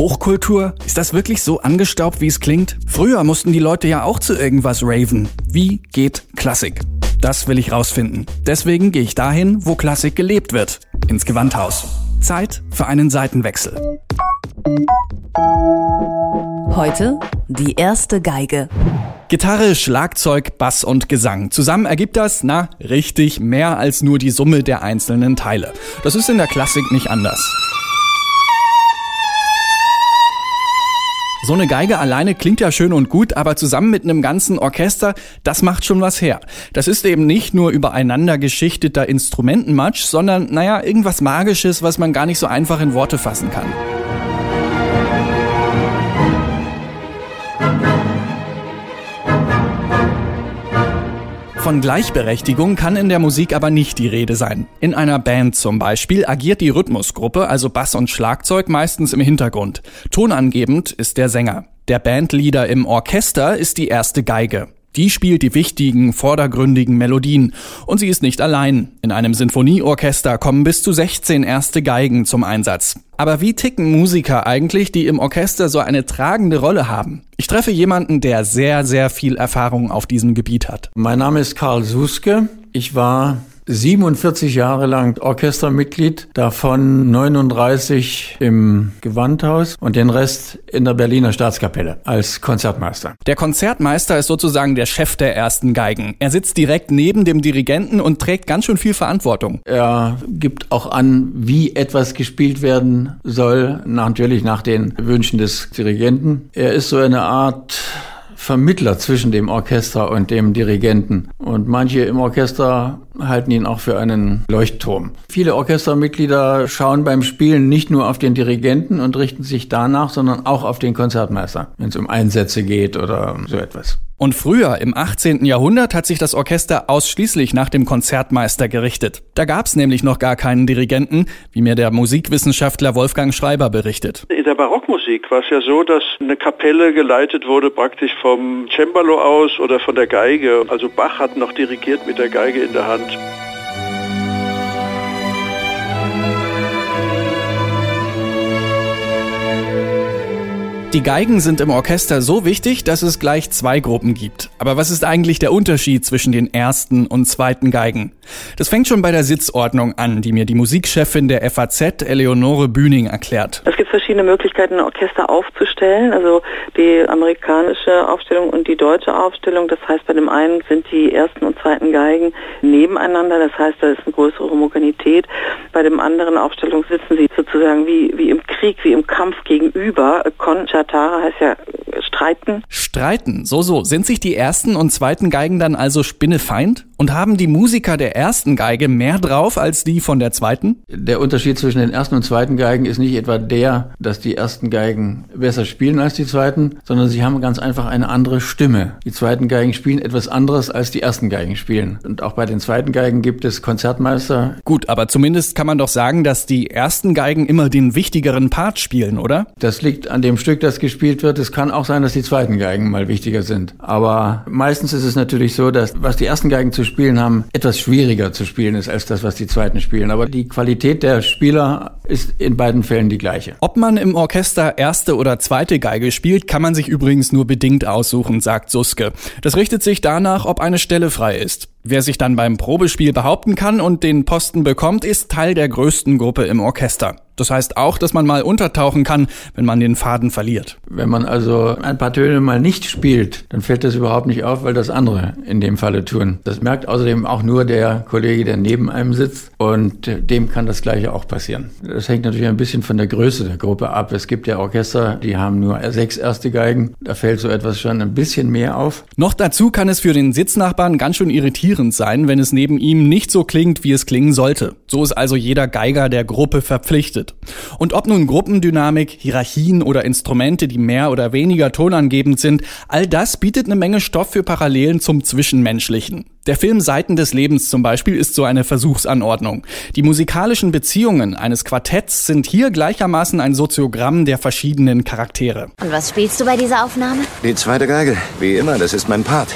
Hochkultur? Ist das wirklich so angestaubt, wie es klingt? Früher mussten die Leute ja auch zu irgendwas raven. Wie geht Klassik? Das will ich rausfinden. Deswegen gehe ich dahin, wo Klassik gelebt wird. Ins Gewandhaus. Zeit für einen Seitenwechsel. Heute die erste Geige. Gitarre, Schlagzeug, Bass und Gesang. Zusammen ergibt das, na, richtig, mehr als nur die Summe der einzelnen Teile. Das ist in der Klassik nicht anders. So eine Geige alleine klingt ja schön und gut, aber zusammen mit einem ganzen Orchester, das macht schon was her. Das ist eben nicht nur übereinander geschichteter Instrumentenmatsch, sondern, naja, irgendwas Magisches, was man gar nicht so einfach in Worte fassen kann. Von Gleichberechtigung kann in der Musik aber nicht die Rede sein. In einer Band zum Beispiel agiert die Rhythmusgruppe, also Bass und Schlagzeug, meistens im Hintergrund. Tonangebend ist der Sänger. Der Bandleader im Orchester ist die erste Geige. Die spielt die wichtigen, vordergründigen Melodien. Und sie ist nicht allein. In einem Sinfonieorchester kommen bis zu 16 erste Geigen zum Einsatz. Aber wie ticken Musiker eigentlich, die im Orchester so eine tragende Rolle haben? Ich treffe jemanden, der sehr, sehr viel Erfahrung auf diesem Gebiet hat. Mein Name ist Karl Suske. Ich war 47 Jahre lang Orchestermitglied, davon 39 im Gewandhaus und den Rest in der Berliner Staatskapelle als Konzertmeister. Der Konzertmeister ist sozusagen der Chef der ersten Geigen. Er sitzt direkt neben dem Dirigenten und trägt ganz schön viel Verantwortung. Er gibt auch an, wie etwas gespielt werden soll, natürlich nach den Wünschen des Dirigenten. Er ist so eine Art Vermittler zwischen dem Orchester und dem Dirigenten. Und manche im Orchester halten ihn auch für einen Leuchtturm. Viele Orchestermitglieder schauen beim Spielen nicht nur auf den Dirigenten und richten sich danach, sondern auch auf den Konzertmeister, wenn es um Einsätze geht oder so etwas. Und früher, im 18. Jahrhundert, hat sich das Orchester ausschließlich nach dem Konzertmeister gerichtet. Da gab's nämlich noch gar keinen Dirigenten, wie mir der Musikwissenschaftler Wolfgang Schreiber berichtet. In der Barockmusik war es ja so, dass eine Kapelle geleitet wurde praktisch vom Cembalo aus oder von der Geige. Also Bach hat noch dirigiert mit der Geige in der Hand. Die Geigen sind im Orchester so wichtig, dass es gleich zwei Gruppen gibt. Aber was ist eigentlich der Unterschied zwischen den ersten und zweiten Geigen? Das fängt schon bei der Sitzordnung an, die mir die Musikchefin der FAZ, Eleonore Bühning, erklärt. Es gibt verschiedene Möglichkeiten, ein Orchester aufzustellen. Also die amerikanische Aufstellung und die deutsche Aufstellung. Das heißt, bei dem einen sind die ersten und zweiten Geigen nebeneinander. Das heißt, da ist eine größere Homogenität. Bei dem anderen Aufstellung sitzen sie sozusagen wie, wie im Krieg, wie im Kampf gegenüber. Shatara heißt ja streiten. Streiten, so so. Sind sich die ersten und zweiten Geigen dann also spinnefeind? Und haben die Musiker der ersten Geige mehr drauf als die von der zweiten? Der Unterschied zwischen den ersten und zweiten Geigen ist nicht etwa der, dass die ersten Geigen besser spielen als die zweiten, sondern sie haben ganz einfach eine andere Stimme. Die zweiten Geigen spielen etwas anderes als die ersten Geigen spielen. Und auch bei den zweiten Geigen gibt es Konzertmeister. Gut, aber zumindest kann man doch sagen, dass die ersten Geigen immer den wichtigeren Part spielen, oder? Das liegt an dem Stück, das gespielt wird. Es kann auch sein, dass die zweiten Geigen mal wichtiger sind. Aber meistens ist es natürlich so, dass was die ersten Geigen zu spielen haben, etwas schwieriger zu spielen ist als das, was die zweiten spielen. Aber die Qualität der Spieler ist in beiden Fällen die gleiche. Ob man im Orchester erste oder zweite Geige spielt, kann man sich übrigens nur bedingt aussuchen, sagt Suske. Das richtet sich danach, ob eine Stelle frei ist. Wer sich dann beim Probespiel behaupten kann und den Posten bekommt, ist Teil der größten Gruppe im Orchester. Das heißt auch, dass man mal untertauchen kann, wenn man den Faden verliert. Wenn man also ein paar Töne mal nicht spielt, dann fällt das überhaupt nicht auf, weil das andere in dem Falle tun. Das merkt außerdem auch nur der Kollege, der neben einem sitzt und dem kann das gleiche auch passieren. Das Das hängt natürlich ein bisschen von der Größe der Gruppe ab. Es gibt ja Orchester, die haben nur sechs erste Geigen. Da fällt so etwas schon ein bisschen mehr auf. Noch dazu kann es für den Sitznachbarn ganz schön irritierend sein, wenn es neben ihm nicht so klingt, wie es klingen sollte. So ist also jeder Geiger der Gruppe verpflichtet. Und ob nun Gruppendynamik, Hierarchien oder Instrumente, die mehr oder weniger tonangebend sind, all das bietet eine Menge Stoff für Parallelen zum Zwischenmenschlichen. Der Film Seiten des Lebens zum Beispiel ist so eine Versuchsanordnung. Die musikalischen Beziehungen eines Quartetts sind hier gleichermaßen ein Soziogramm der verschiedenen Charaktere. Und was spielst du bei dieser Aufnahme? Die zweite Geige. Wie immer, das ist mein Part.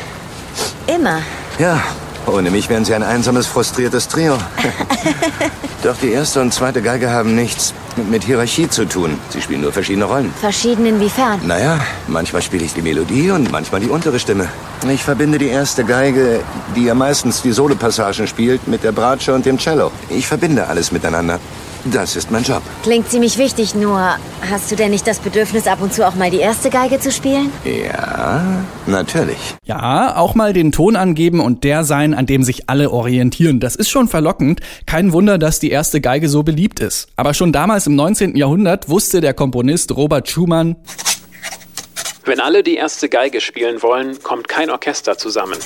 Immer. Ja, ohne mich wären sie ein einsames, frustriertes Trio. Doch die erste und zweite Geige haben nichts mit Hierarchie zu tun. Sie spielen nur verschiedene Rollen. Verschieden inwiefern? Naja, manchmal spiele ich die Melodie und manchmal die untere Stimme. Ich verbinde die erste Geige, die ja meistens die Solopassagen spielt, mit der Bratsche und dem Cello. Ich verbinde alles miteinander. Das ist mein Job. Klingt ziemlich wichtig, nur hast du denn nicht das Bedürfnis, ab und zu auch mal die erste Geige zu spielen? Ja, natürlich. Ja, auch mal den Ton angeben und der sein, an dem sich alle orientieren. Das ist schon verlockend. Kein Wunder, dass die erste Geige so beliebt ist. Aber schon damals im 19. Jahrhundert wusste der Komponist Robert Schumann, wenn alle die erste Geige spielen wollen, kommt kein Orchester zusammen.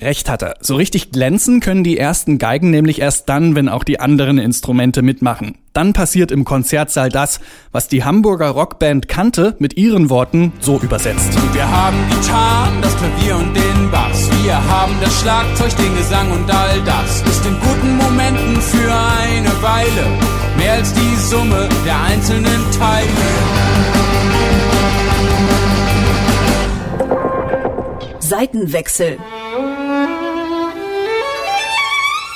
Recht hat er. So richtig glänzen können die ersten Geigen nämlich erst dann, wenn auch die anderen Instrumente mitmachen. Dann passiert im Konzertsaal das, was die Hamburger Rockband kannte, mit ihren Worten so übersetzt. Wir haben Gitarren, das Klavier und den Bass. Wir haben das Schlagzeug, den Gesang und all das. Ist in guten Momenten für eine Weile mehr als die Summe der einzelnen Teile. Seitenwechsel.